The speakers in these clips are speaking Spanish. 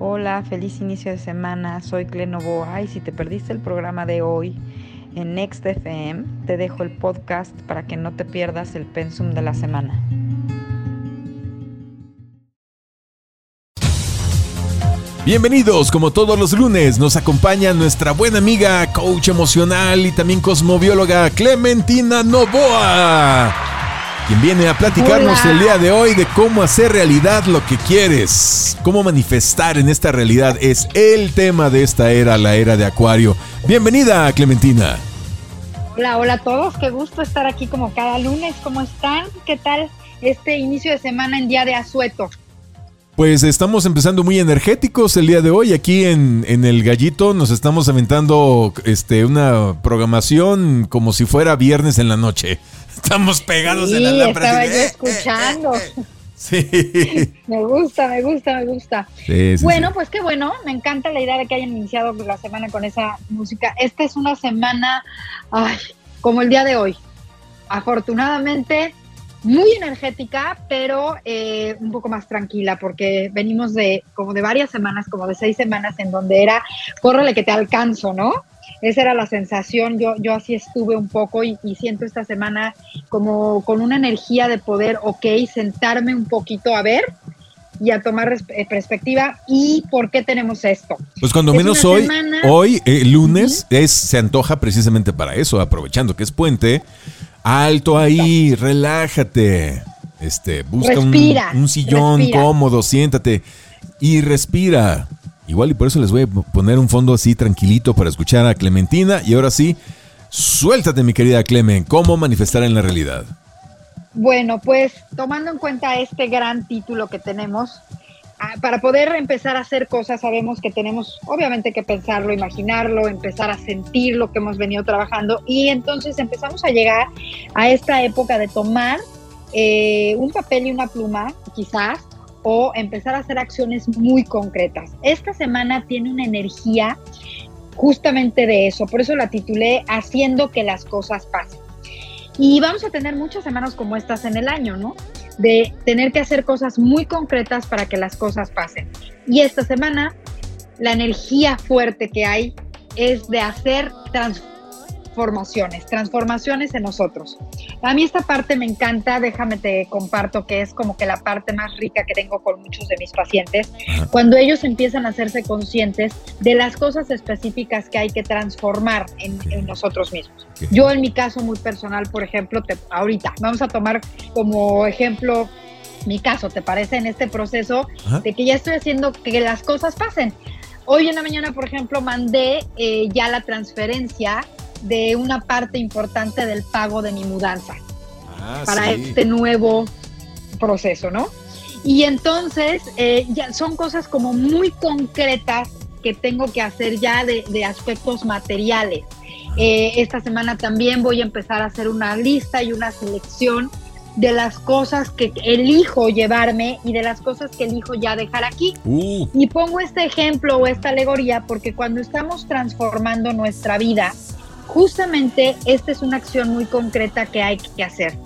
Hola, feliz inicio de semana. Soy Clenovoa y si te perdiste el programa de hoy en Next FM, te dejo el podcast para que no te pierdas el pensum de la semana. Bienvenidos, como todos los lunes, nos acompaña nuestra buena amiga, coach emocional y también cosmobióloga Clementina Novoa, quien viene a platicarnos Hola. el día de hoy de cómo hacer realidad lo que quieres, cómo manifestar en esta realidad es el tema de esta era, la era de Acuario. Bienvenida, Clementina. Hola, hola a todos, qué gusto estar aquí como cada lunes. ¿Cómo están? ¿Qué tal este inicio de semana en día de asueto? Pues estamos empezando muy energéticos el día de hoy. Aquí en, en el Gallito nos estamos aventando este, una programación como si fuera viernes en la noche. Estamos pegados en la Sí, lámpara. estaba yo de, eh, escuchando. Sí. Me gusta, me gusta, me gusta. Sí, sí, bueno, sí. pues qué bueno, me encanta la idea de que hayan iniciado la semana con esa música. Esta es una semana, ay, como el día de hoy. Afortunadamente, muy energética, pero eh, un poco más tranquila, porque venimos de como de varias semanas, como de seis semanas, en donde era, córrele que te alcanzo, ¿no? Esa era la sensación, yo, yo así estuve un poco y, y siento esta semana como con una energía de poder, ok, sentarme un poquito a ver y a tomar eh, perspectiva y por qué tenemos esto. Pues cuando Es menos hoy, semana- hoy, eh, lunes, es, se antoja precisamente para eso, aprovechando que es puente. Alto ahí, relájate. Este, busca un- Respira, un, sillón respira. cómodo, siéntate y respira. Igual y por eso les voy a poner un fondo así tranquilito para escuchar a Clementina. Y ahora sí, suéltate mi querida Clemen, ¿cómo manifestar en la realidad? Bueno, pues tomando en cuenta este gran título que tenemos, ah, para poder empezar a hacer cosas sabemos que tenemos obviamente que pensarlo, imaginarlo, empezar a sentir lo que hemos venido trabajando y entonces empezamos a llegar a esta época de tomar eh, un papel y una pluma, quizás, o empezar a hacer acciones muy concretas. Esta semana tiene una energía justamente de eso, por eso la titulé Haciendo que las cosas pasen. Y vamos a tener muchas semanas como estas en el año, ¿no? De tener que hacer cosas muy concretas para que las cosas pasen. Y esta semana, la energía fuerte que hay es de hacer transformaciones, transformaciones en nosotros. A mí esta parte me encanta, déjame te comparto que es como que la parte más rica que tengo con muchos de mis pacientes, Ajá. cuando ellos empiezan a hacerse conscientes de las cosas específicas que hay que transformar en, en nosotros mismos. Yo en mi caso muy personal, por ejemplo, te- ahorita vamos a tomar como ejemplo mi caso, ¿te parece? En este proceso Ajá. de que ya estoy haciendo que las cosas pasen. Hoy en la mañana, por ejemplo, mandé eh, ya la transferencia de una parte importante del pago de mi mudanza Ah, para sí. este nuevo proceso, ¿no? Y entonces eh, ya son cosas como muy concretas que tengo que hacer ya de, de aspectos materiales. Eh, esta semana también voy a empezar a hacer una lista y una selección de las cosas que elijo llevarme y de las cosas que elijo ya dejar aquí. Uh, Y pongo este ejemplo o esta alegoría porque cuando estamos transformando nuestra vida, justamente esta es una acción muy concreta que hay que hacer.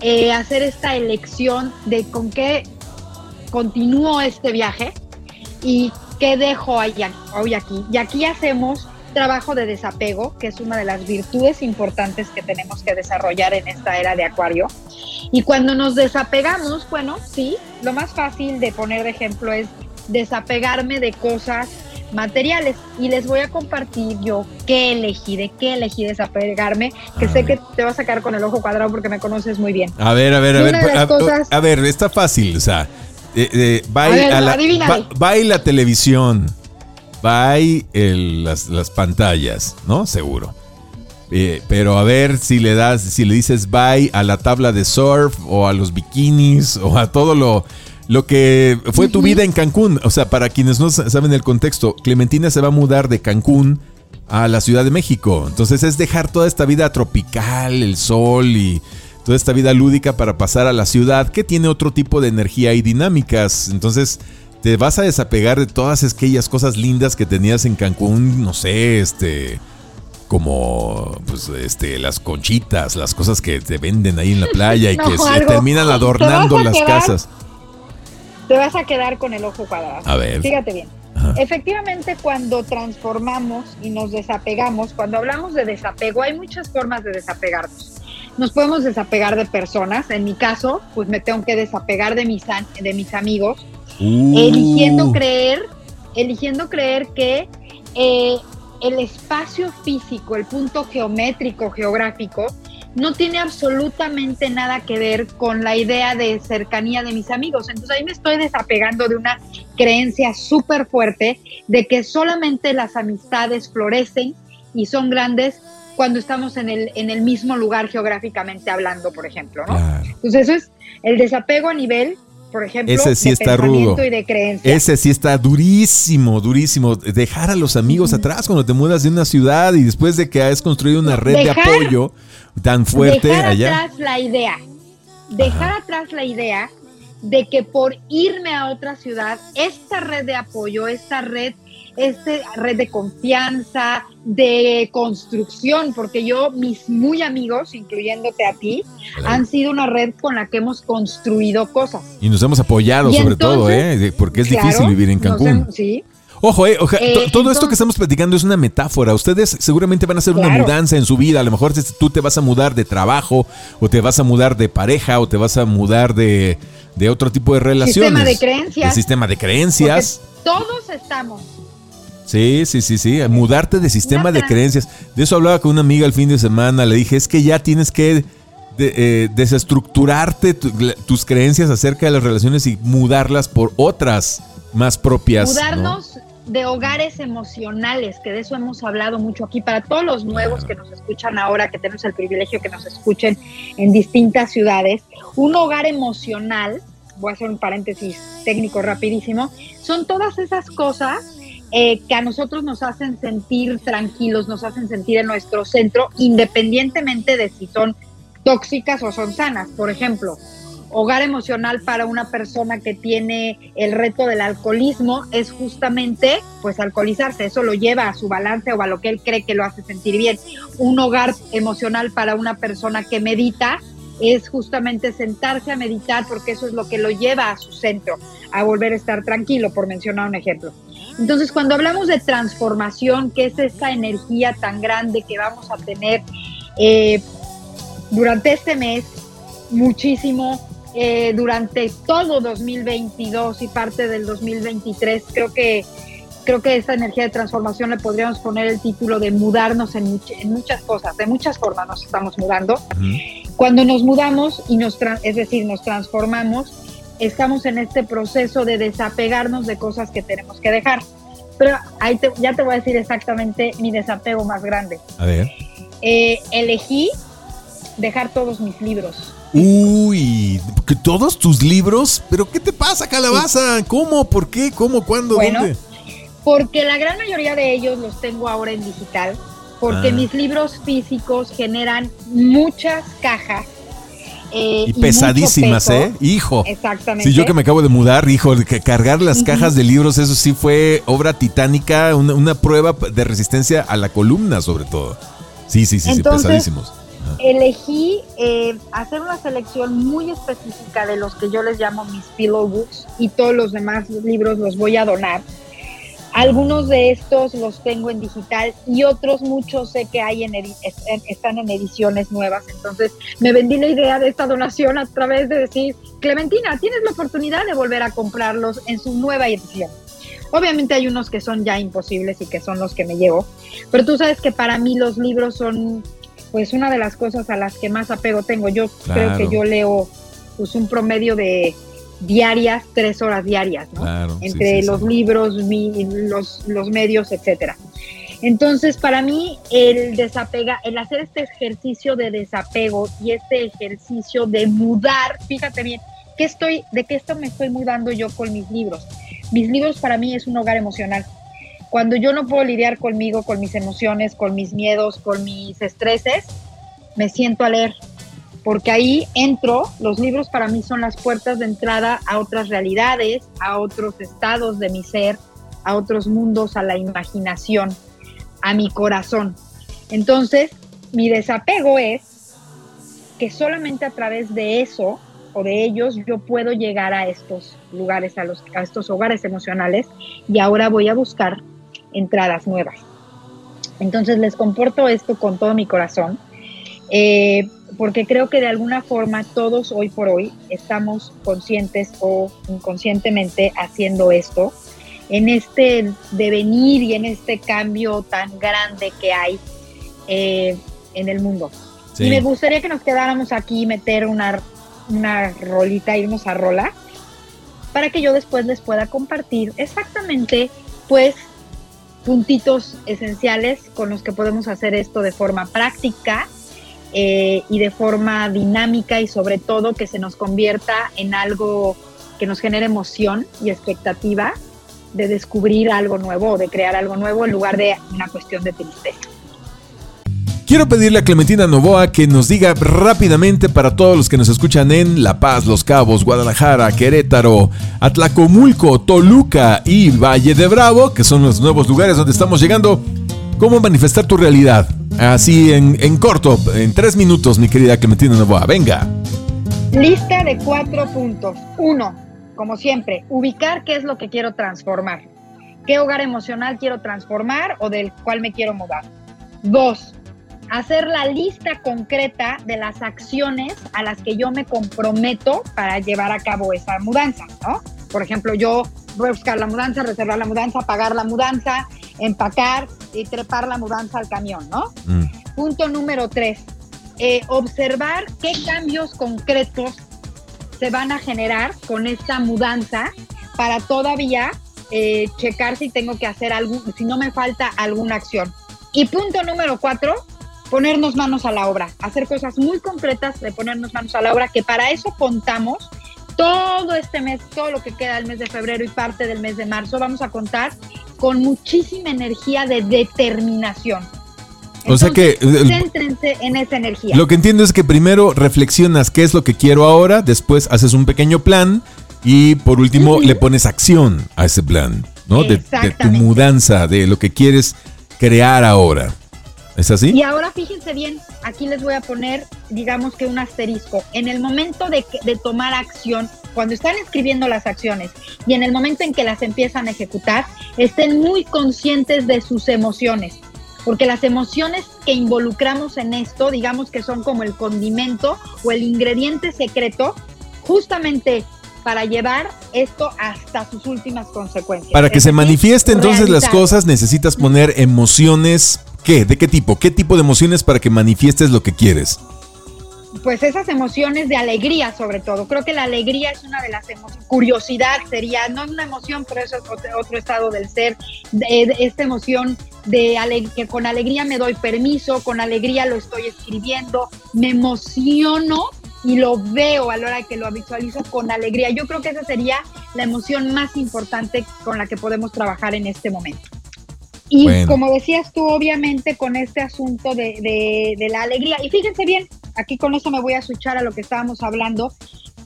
Eh, hacer esta elección de con qué continúo este viaje y qué dejo hoy aquí. Y aquí hacemos trabajo de desapego, que es una de las virtudes importantes que tenemos que desarrollar en esta era de Acuario. Y cuando nos desapegamos, bueno, sí, lo más fácil de poner de ejemplo es desapegarme de cosas materiales y les voy a compartir yo qué elegí, de qué elegí desapegarme, que A sé ver. que te va a sacar con el ojo cuadrado porque me conoces muy bien. A ver, a ver, a ver. las A, cosas- a ver, está fácil. O sea, eh, eh, va, A ver, a la, va- la televisión. Va y el- las, las pantallas, ¿no? Seguro. Eh, pero a ver si le das, si le dices bye a la tabla de surf o a los bikinis o a todo lo, lo que fue tu vida en Cancún. O sea, para quienes no sa- saben el contexto, Clementina se va a mudar de Cancún a la Ciudad de México. Entonces es dejar toda esta vida tropical, el sol y toda esta vida lúdica para pasar a la ciudad que tiene otro tipo de energía y dinámicas. Entonces te vas a desapegar de todas aquellas cosas lindas que tenías en Cancún, no sé, este como pues este las conchitas, las cosas que te venden ahí en la playa y No, que se terminan te adornando las quedar- casas. Te vas a quedar con el ojo cuadrado. A ver. Fíjate bien. Ajá. Efectivamente, cuando transformamos y nos desapegamos, cuando hablamos de desapego, hay muchas formas de desapegarnos. Nos podemos desapegar de personas. En mi caso, pues me tengo que desapegar de mis, de mis amigos, Uh. eligiendo creer, eligiendo creer que eh, el espacio físico, el punto geométrico, geográfico, no tiene absolutamente nada que ver con la idea de cercanía de mis amigos. Entonces ahí me estoy desapegando de una creencia súper fuerte de que solamente las amistades florecen y son grandes cuando estamos en el, en el mismo lugar geográficamente hablando, por ejemplo. ¿no? Claro. Entonces eso es el desapego a nivel, por ejemplo, Ese sí de está rudo. y de. Ese sí está durísimo, durísimo. Dejar a los amigos atrás cuando te mudas de una ciudad y después de que has construido una red de apoyo tan fuerte dejar allá. atrás la idea, dejar atrás la idea de que por irme a otra ciudad, esta red de apoyo, esta red, esta red de confianza, de construcción, porque yo, mis muy amigos, incluyéndote a ti, han sido una red con la que hemos construido cosas. Y nos hemos apoyado Y sobre todo, ¿eh? Porque es Claro, difícil vivir en Cancún. hemos- sí, Ojo, eh, oja- Eh, to- todo esto que estamos platicando es una metáfora. Ustedes seguramente van a hacer una mudanza en su vida. A lo mejor tú te vas a mudar de trabajo, o te vas a mudar de pareja, o te vas a mudar de, de otro tipo de relaciones. Sistema de creencias. De sistema de porque creencias. todos estamos Sí, sí, sí, sí. Mudarte de sistema de creencias. De eso hablaba con una amiga el fin de semana. Le dije, es que ya tienes que de- eh, desestructurarte tu- tus creencias acerca de las relaciones y mudarlas por otras más propias. ¿no? mudarnos de hogares emocionales, que de eso hemos hablado mucho aquí, para todos los nuevos que nos escuchan ahora, que tenemos el privilegio que nos escuchen en distintas ciudades, un hogar emocional, voy a hacer un paréntesis técnico rapidísimo, son todas esas cosas eh, que a nosotros nos hacen sentir tranquilos, nos hacen sentir en nuestro centro, independientemente de si son tóxicas o son sanas. Por ejemplo, hogar emocional para una persona que tiene el reto del alcoholismo es justamente pues alcoholizarse, eso lo lleva a su balance o a lo que él cree que lo hace sentir bien. Un hogar emocional para una persona que medita es justamente sentarse a meditar porque eso es lo que lo lleva a su centro, a volver a estar tranquilo, por mencionar un ejemplo. Entonces, cuando hablamos de transformación, que es esta energía tan grande que vamos a tener eh, durante este mes, muchísimo, eh, durante todo 2022 y parte del 2023, creo que creo que esta energía de transformación le podríamos poner el título de mudarnos en, much- en muchas cosas, de muchas formas nos estamos mudando. Ujú. Cuando nos mudamos y nos, es decir, nos transformamos, estamos en este proceso de desapegarnos de cosas que tenemos que dejar. Pero ahí te- ya te voy a decir exactamente mi desapego más grande. A ver. Eh, elegí dejar todos mis libros. Uy, que todos tus libros, pero ¿qué te pasa, calabaza? ¿Cómo? ¿Por qué? ¿Cómo? ¿Cuándo? Bueno, ¿Dónde? Porque la gran mayoría de ellos los tengo ahora en digital, porque Ah. mis libros físicos generan muchas cajas. Eh, Y pesadísimas. ¿eh? Hijo. Exactamente. Sí, yo que me acabo de mudar, hijo, que cargar las cajas de libros, eso sí fue obra titánica, una, una prueba de resistencia a la columna, sobre todo. Sí, sí, sí, sí, pesadísimos. Elegí eh, hacer una selección muy específica de los que yo les llamo mis pillow books y todos los demás libros los voy a donar. Algunos de estos los tengo en digital y otros muchos sé que hay en están en ediciones nuevas. Entonces me vendí la idea de esta donación a través de decir, Clementina, tienes la oportunidad de volver a comprarlos en su nueva edición. Obviamente hay unos que son ya imposibles y que son los que me llevo, pero tú sabes que para mí los libros son pues una de las cosas a las que más apego tengo. Yo Claro. creo que yo leo pues un promedio de diarias, tres horas diarias, ¿no? Claro. entre sí, los sí. libros, los, los medios, etcétera. Entonces, para mí, el desapega, el hacer este ejercicio de desapego y este ejercicio de mudar, fíjate bien, ¿qué estoy, ¿de qué esto me estoy mudando yo con mis libros? Mis libros para mí es un hogar emocional. Cuando yo no puedo lidiar conmigo, con mis emociones, con mis miedos, con mis estreses, me siento a leer porque ahí entro, los libros para mí son las puertas de entrada a otras realidades, a otros estados de mi ser, a otros mundos, a la imaginación, a mi corazón. Entonces, mi desapego es que solamente a través de eso o de ellos yo puedo llegar a estos lugares, a, los, estos hogares emocionales y ahora voy a buscar entradas nuevas. Entonces les comporto esto con todo mi corazón, eh, porque creo que de alguna forma todos hoy por hoy estamos conscientes o inconscientemente haciendo esto en este devenir y en este cambio tan grande que hay eh, en el mundo. Y me gustaría que nos quedáramos aquí y meter una, una rolita, irnos a rola, para que yo después les pueda compartir exactamente, pues, puntitos esenciales con los que podemos hacer esto de forma práctica eh, y de forma dinámica y sobre todo que se nos convierta en algo que nos genere emoción y expectativa de descubrir algo nuevo o de crear algo nuevo en lugar de una cuestión de tristeza. Quiero pedirle a Clementina Novoa que nos diga rápidamente para todos los que nos escuchan en La Paz, Los Cabos, Guadalajara, Querétaro, Atlacomulco, Toluca y Valle de Bravo, que son los nuevos lugares donde estamos llegando, cómo manifestar tu realidad. Así en, en corto, en tres minutos, mi querida Clementina Novoa. Venga. Lista de cuatro puntos. Uno, como siempre, ubicar qué es lo que quiero transformar. ¿Qué hogar emocional quiero transformar o del cual me quiero mudar? Dos, hacer la lista concreta de las acciones a las que yo me comprometo para llevar a cabo esa mudanza, ¿no? Por ejemplo, yo voy a buscar la mudanza, reservar la mudanza, pagar la mudanza, empacar y trepar la mudanza al camión, ¿no? Mm. Punto número tres, eh, observar qué cambios concretos se van a generar con esta mudanza para todavía eh, checar si tengo que hacer algo, si no me falta alguna acción. Y punto número cuatro, ponernos manos a la obra, hacer cosas muy concretas de ponernos manos a la obra, que para eso contamos todo este mes, todo lo que queda del mes de febrero y parte del mes de marzo, vamos a contar con muchísima energía de determinación. o sea que céntrense en esa energía. Lo que entiendo es que primero reflexionas qué es lo que quiero ahora, después haces un pequeño plan y por último le pones acción a ese plan, ¿no? de tu mudanza, de lo que quieres crear ahora. ¿Es así? Y ahora fíjense bien, aquí les voy a poner, digamos que un asterisco. En el momento de, de tomar acción, cuando están escribiendo las acciones y en el momento en que las empiezan a ejecutar, estén muy conscientes de sus emociones. Porque las emociones que involucramos en esto, digamos que son como el condimento o el ingrediente secreto, justamente para llevar esto hasta sus últimas consecuencias. Para que se manifieste entonces las cosas necesitas poner emociones ¿Qué? ¿De qué tipo? ¿Qué tipo de emociones para que manifiestes lo que quieres? Pues esas emociones de alegría sobre todo. Creo que la alegría es una de las emociones. Curiosidad sería, no es una emoción, pero eso es otro, estado del ser. Esta emoción de que con alegría me doy permiso, con alegría lo estoy escribiendo, me emociono y lo veo a la hora que lo visualizo con alegría. Yo creo que esa sería la emoción más importante con la que podemos trabajar en este momento. Y como decías tú, obviamente con este asunto de, la alegría, y fíjense bien, aquí con eso me voy a escuchar a lo que estábamos hablando,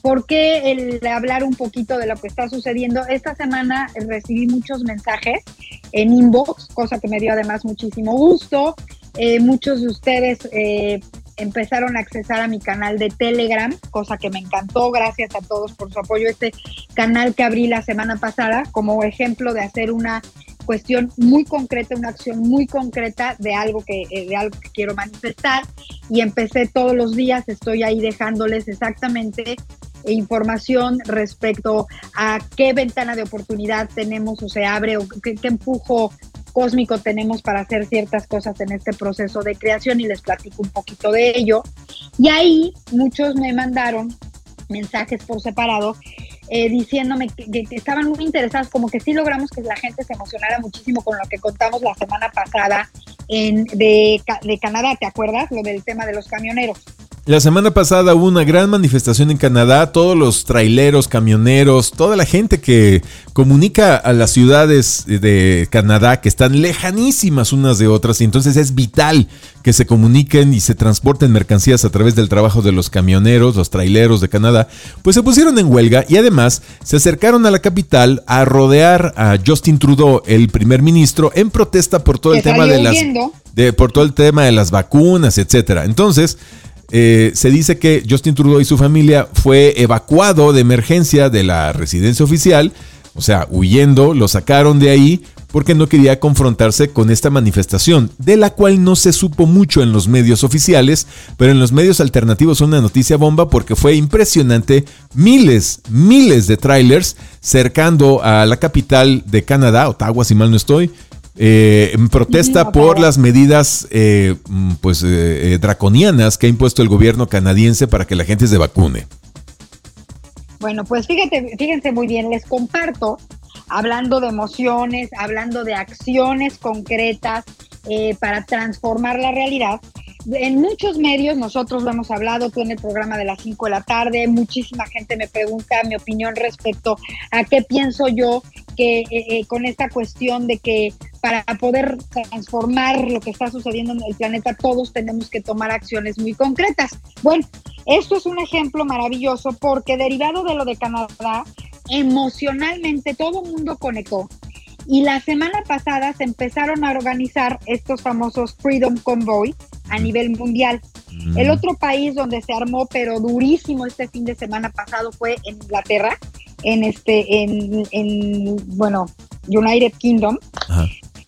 porque el hablar un poquito de lo que está sucediendo, esta semana recibí muchos mensajes en inbox, cosa que me dio además muchísimo gusto. Eh, muchos de ustedes eh, empezaron a accesar a mi canal de Telegram, cosa que me encantó. Gracias a todos por su apoyo. Este canal que abrí la semana pasada como ejemplo de hacer una cuestión muy concreta, una acción muy concreta de algo que, eh, de algo que quiero manifestar y empecé todos los días, estoy ahí dejándoles exactamente información respecto a qué ventana de oportunidad tenemos o se abre o qué, qué empujo cósmico tenemos para hacer ciertas cosas en este proceso de creación y les platico un poquito de ello. Y ahí muchos me mandaron mensajes por separado eh, diciéndome que, estaban muy interesados, como que sí logramos que la gente se emocionara muchísimo con lo que contamos la semana pasada en, de, de Canadá, ¿te acuerdas? Lo del tema de los camioneros. La semana pasada hubo una gran manifestación en Canadá, todos los traileros, camioneros, toda la gente que comunica a las ciudades de Canadá que están lejanísimas unas de otras y entonces es vital que se comuniquen y se transporten mercancías a través del trabajo de los camioneros, los traileros de Canadá, pues se pusieron en huelga y además se acercaron a la capital a rodear a Justin Trudeau, el primer ministro, en protesta por todo el tema de las de, por todo el tema de las vacunas, etcétera. Entonces, eh, se dice que Justin Trudeau y su familia fue evacuado de emergencia de la residencia oficial, o sea, huyendo, lo sacaron de ahí porque no quería confrontarse con esta manifestación, de la cual no se supo mucho en los medios oficiales, pero en los medios alternativos una noticia bomba porque fue impresionante, miles, miles de trailers cercando a la capital de Canadá, Ottawa si mal no estoy, eh, en protesta por las medidas eh, mm, pues eh, draconianas que ha impuesto el gobierno canadiense para que la gente se vacune. Bueno, pues fíjate, fíjense muy bien, les comparto hablando de emociones, hablando de acciones concretas eh, para transformar la realidad. En muchos medios, nosotros lo hemos hablado, tú en el programa de las 5 de la tarde, muchísima gente me pregunta mi opinión respecto a qué pienso yo que eh, eh, con esta cuestión de que para poder transformar lo que está sucediendo en el planeta, todos tenemos que tomar acciones muy concretas. Bueno, esto es un ejemplo maravilloso porque derivado de lo de Canadá, emocionalmente todo el mundo conectó. Y la semana pasada se empezaron a organizar estos famosos Freedom Convoy a nivel mundial. El mm. otro país donde se armó, pero durísimo este fin de semana pasado, fue en Inglaterra, en este, en, en bueno, United Kingdom.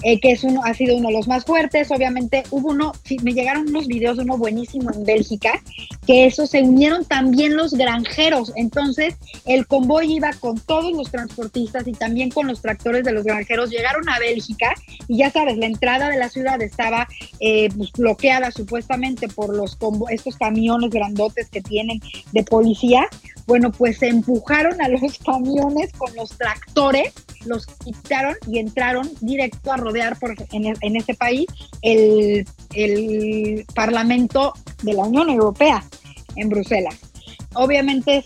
Eh, que es uno, ha sido uno de los más fuertes. Obviamente hubo uno, me llegaron unos videos, uno buenísimo en Bélgica, que eso se unieron también los granjeros. Entonces el convoy iba con todos los transportistas y también con los tractores de los granjeros. Llegaron a Bélgica y ya sabes, la entrada de la ciudad estaba eh, pues, bloqueada supuestamente por los estos camiones grandotes que tienen de policía. Bueno, pues se empujaron a los camiones con los tractores, los quitaron y entraron directo a por, en, ese país el, el Parlamento de la Unión Europea en Bruselas. Obviamente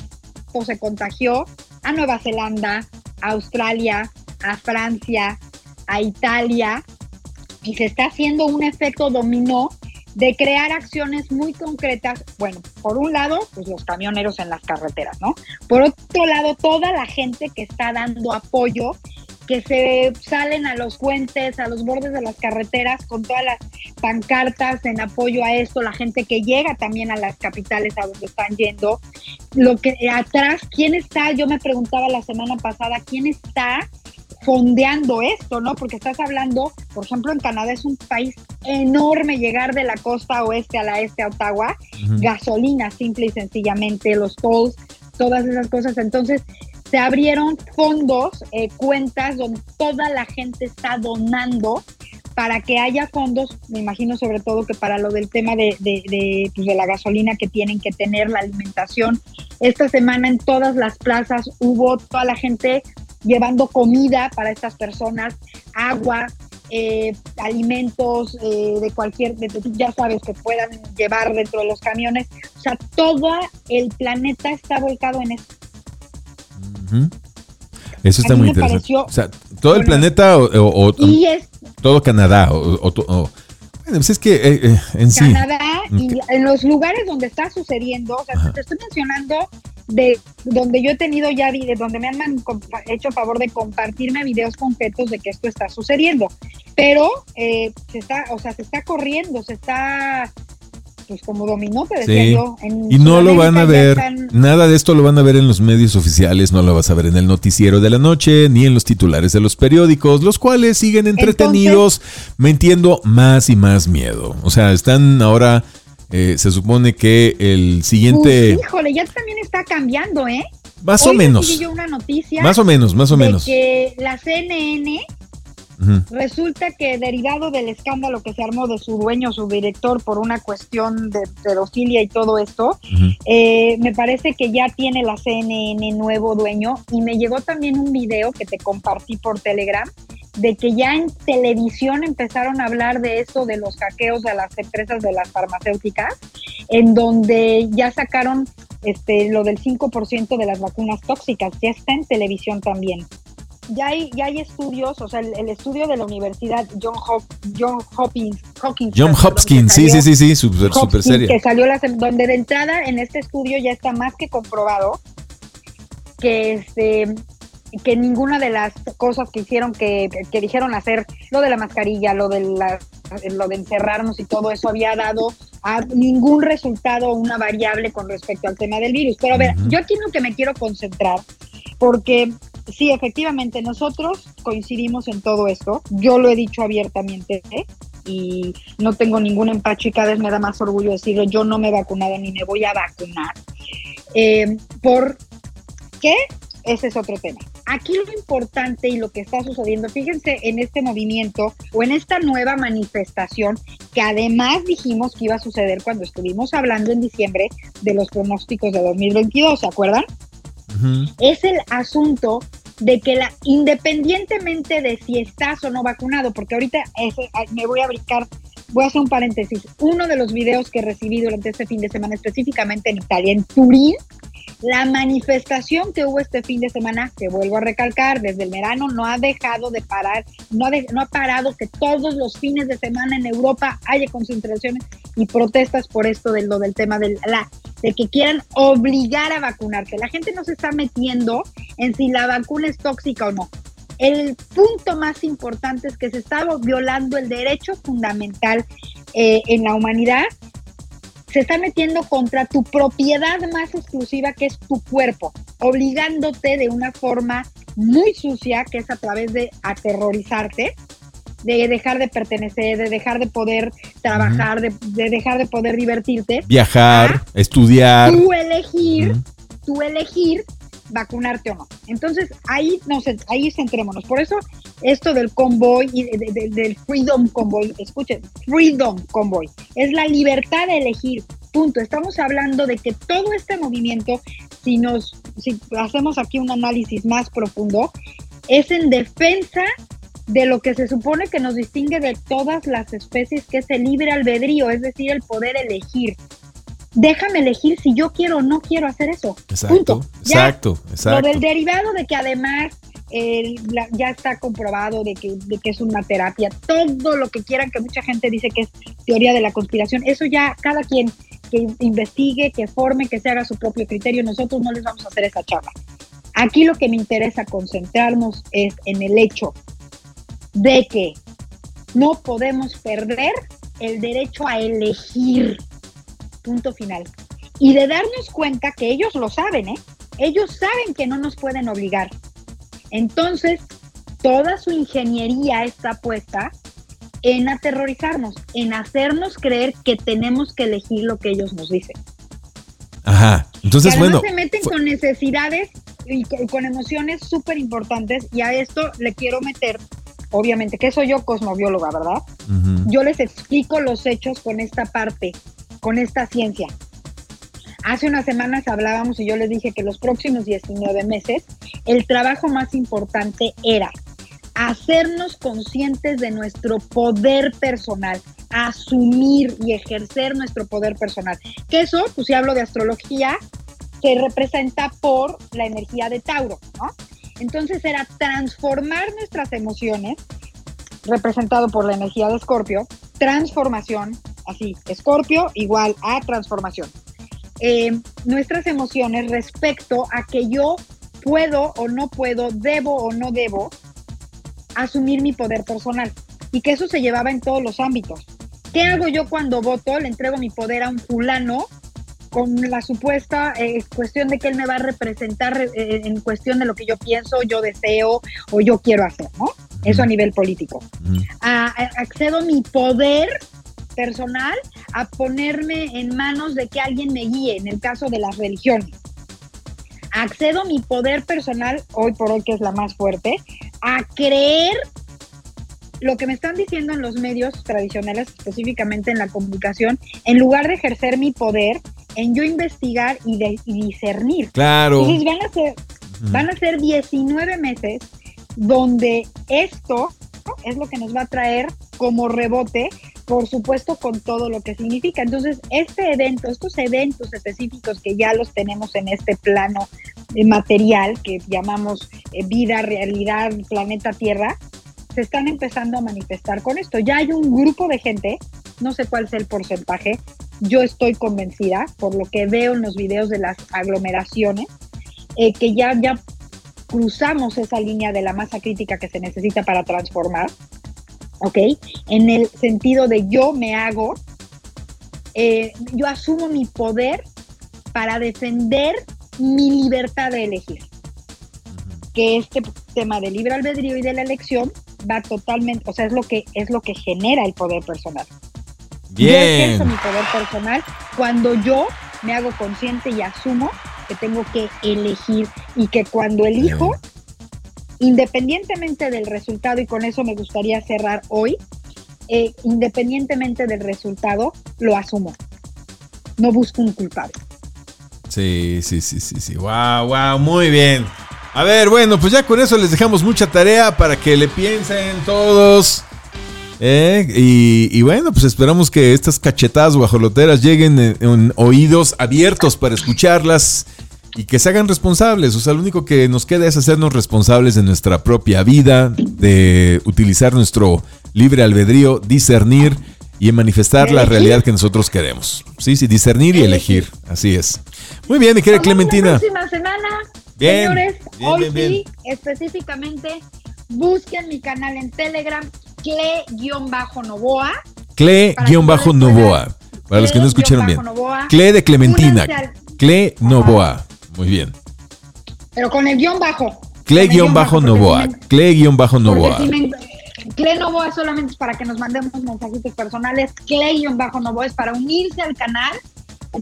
esto se contagió a Nueva Zelanda, a Australia, a Francia, a Italia y se está haciendo un efecto dominó de crear acciones muy concretas. Bueno, por un lado, pues los camioneros en las carreteras, ¿no? Por otro lado, toda la gente que está dando apoyo, que se salen a los puentes, a los bordes de las carreteras con todas las pancartas en apoyo a esto, la gente que llega también a las capitales a donde están yendo. Lo que atrás, ¿quién está? Yo me preguntaba la semana pasada, ¿quién está fondeando esto, ¿no? Porque estás hablando, por ejemplo, en Canadá es un país enorme llegar de la costa oeste a la este a Ottawa, gasolina simple y sencillamente, los tolls, todas esas cosas. Entonces, se abrieron fondos, eh, cuentas donde toda la gente está donando para que haya fondos, me imagino sobre todo que para lo del tema de, de, de, pues de la gasolina que tienen que tener, la alimentación. Esta semana en todas las plazas hubo toda la gente llevando comida para estas personas, agua, eh, alimentos eh, de cualquier, ya sabes, que puedan llevar dentro de los camiones. O sea, todo el planeta está volcado en esto. Eso está muy interesante. o sea, todo el planeta o, todo Canadá o, bueno, pues es que eh, en sí. Canadá y en los lugares donde está sucediendo, o sea, te estoy mencionando de donde yo he tenido ya videos, donde me han hecho favor de compartirme videos concretos de que esto está sucediendo. Pero eh, se está, o sea, se está corriendo, se está pues como dominó, te decía yo. y no lo van a ver, nada de esto lo van a ver en los medios oficiales, no lo vas a ver en el noticiero de la noche, ni en los titulares de los periódicos, los cuales siguen entretenidos, metiendo más y más miedo. O sea, están ahora eh, se supone que el siguiente. híjole, ya también está cambiando, ¿eh? Más o menos. una noticia más o menos, más o menos. Que la CNN resulta que derivado del escándalo que se armó de su dueño, su director, por una cuestión de pedofilia y todo esto, eh, me parece que ya tiene la CNN nuevo dueño. Y me llegó también un video que te compartí por Telegram de que ya en televisión empezaron a hablar de eso, de los hackeos a las empresas de las farmacéuticas, en donde ya sacaron este, lo del 5% de las vacunas tóxicas, ya está en televisión también. Ya hay, ya hay estudios, o sea, el, estudio de la universidad John, John Hopkins, John Hopkins, sí, sí, sí, sí, super, super seria. Que salió la, donde de entrada en este estudio ya está más que comprobado que este, que ninguna de las cosas que hicieron, que, que, dijeron hacer, lo de la mascarilla, lo de, la, lo de encerrarnos y todo eso había dado a ningún resultado una variable con respecto al tema del virus. Pero a ver, yo aquí lo que me quiero concentrar, porque sí, efectivamente, nosotros coincidimos en todo esto. Yo lo he dicho abiertamente y no tengo ningún empacho y cada vez me da más orgullo decirlo. Yo no me he vacunado ni me voy a vacunar. Eh, ¿Por qué? Ese es otro tema. Aquí lo importante y lo que está sucediendo, fíjense en este movimiento o en esta nueva manifestación que además dijimos que iba a suceder cuando estuvimos hablando en diciembre de los pronósticos de 2022, ¿se acuerdan? Es el asunto de que la, independientemente de si estás o no vacunado, porque ahorita me voy a brincar, voy a hacer un paréntesis, uno de los videos que recibí durante este fin de semana, específicamente en Italia, en Turín, la manifestación que hubo este fin de semana, que vuelvo a recalcar, desde el verano no ha dejado de parar, no ha, no ha parado que todos los fines de semana en Europa haya concentraciones y protestas por esto de del tema de la de que quieran obligar a vacunarse. La gente no se está metiendo en si la vacuna es tóxica o no. El punto más importante es que se está violando el derecho fundamental eh, en la humanidad se está metiendo contra tu propiedad más exclusiva, que es tu cuerpo, obligándote de una forma muy sucia, que es a través de aterrorizarte, de dejar de pertenecer, de dejar de poder trabajar, de, dejar de poder divertirte. Viajar, estudiar. Tú elegir, tú elegir vacunarte o no. Entonces, ahí, nos, ahí centrémonos. Por eso, esto del convoy y del Freedom Convoy, escuchen, Freedom Convoy, es la libertad de elegir. Punto. Estamos hablando de que todo este movimiento, si nos, si hacemos aquí un análisis más profundo, es en defensa de lo que se supone que nos distingue de todas las especies, que es el libre albedrío, es decir, el poder elegir déjame elegir si yo quiero o no quiero hacer eso. Exacto, exacto, exacto. Lo del derivado de que además ya está comprobado de que, de que es una terapia, todo lo que quieran, que mucha gente dice que es teoría de la conspiración, eso ya cada quien que investigue, que forme, que se haga su propio criterio, nosotros no les vamos a hacer esa charla. Aquí lo que me interesa concentrarnos es en el hecho de que no podemos perder el derecho a elegir punto final. Y de darnos cuenta que ellos lo saben, ¿eh? Ellos saben que no nos pueden obligar. Entonces, toda su ingeniería está puesta en aterrorizarnos, en hacernos creer que tenemos que elegir lo que ellos nos dicen. Ajá. Entonces, bueno. se meten con necesidades y con, emociones súper importantes y a esto le quiero meter, obviamente, que soy yo cosmobióloga, ¿verdad? Yo les explico los hechos con esta parte con esta ciencia. Hace unas semanas hablábamos y yo les dije que los próximos 19 meses el trabajo más importante era hacernos conscientes de nuestro poder personal, asumir y ejercer nuestro poder personal. Que eso, pues si hablo de astrología, se representa por la energía de Tauro, ¿no? Entonces era transformar nuestras emociones, representado por la energía de Escorpio, transformación, así, Escorpio igual a transformación. Eh, nuestras emociones respecto a que yo puedo o no puedo, debo o no debo asumir mi poder personal y que eso se llevaba en todos los ámbitos. ¿Qué hago yo cuando voto? Le entrego mi poder a un fulano con la supuesta eh, cuestión de que él me va a representar eh, en cuestión de lo que yo pienso, yo deseo o yo quiero hacer, ¿no? Eso a nivel político. accedo mi poder personal a ponerme en manos de que alguien me guíe, en el caso de las religiones. Accedo a mi poder personal, hoy por hoy que es la más fuerte, a creer lo que me están diciendo en los medios tradicionales, específicamente en la comunicación, en lugar de ejercer mi poder, en yo investigar y, discernir. Claro. Entonces van a ser, van a ser 19 meses donde esto es lo que nos va a traer como rebote por supuesto con todo lo que significa. Entonces, este evento, estos eventos específicos que ya los tenemos en este plano eh, material que llamamos eh, vida, realidad, planeta Tierra, se están empezando a manifestar con esto. Ya hay un grupo de gente, no sé cuál es el porcentaje, yo estoy convencida por lo que veo en los videos de las aglomeraciones, eh, que ya, ya cruzamos esa línea de la masa crítica que se necesita para transformar, ¿ok? En el sentido de yo me hago, eh, yo asumo mi poder para defender mi libertad de elegir. Que este tema del libre albedrío y de la elección va totalmente, o sea, es lo que es lo que genera el poder personal. Bien. Yo ejerzo mi poder personal cuando yo me hago consciente y asumo que tengo que elegir y que cuando elijo, independientemente del resultado, y con eso me gustaría cerrar hoy, eh, independientemente del resultado, lo asumo. No busco un culpable. Sí, sí, sí, sí, sí. Wow, wow, muy bien. A ver, bueno, pues ya con eso les dejamos mucha tarea para que le piensen todos. ¿eh? Y, y bueno, pues esperamos que estas cachetadas guajoloteras lleguen en, en oídos abiertos para escucharlas y que se hagan responsables. O sea, lo único que nos queda es hacernos responsables de nuestra propia vida, de utilizar nuestro libre albedrío, discernir y manifestar la realidad que nosotros queremos. Sí, sí, discernir y elegir. Así es. Muy bien, mi querida Clementina. La próxima semana, Bien, señores, bien, hoy bien, sí, específicamente, busquen mi canal en Telegram, cle-novoa. Cle-Novoa. Para los que no escucharon bien. Cle de Clementina. Cle Novoa. Muy bien. Pero con el guion bajo. Si me- Cle Novoa solamente es para que nos mandemos mensajitos personales. Cle-Novoa es para unirse al canal.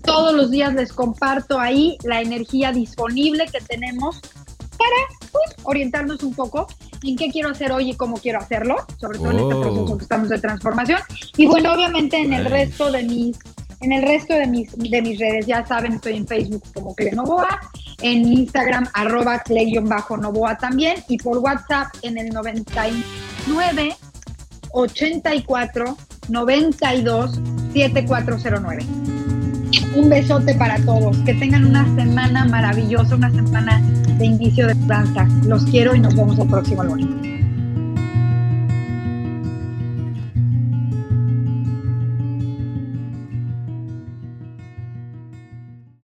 Todos los días les comparto ahí la energía disponible que tenemos para pues, orientarnos un poco en qué quiero hacer hoy y cómo quiero hacerlo, sobre todo en este Oh. proceso que estamos de transformación. Y bueno, obviamente en el resto de mis en el resto de mis, de mis redes, ya saben, estoy en Facebook como Clenovoa, en Instagram arroba Cle-Novoa también y por WhatsApp en el 99 84 92 7409. Un besote para todos, que tengan una semana maravillosa, una semana de inicio de danza. Los quiero y nos vemos el próximo lunes.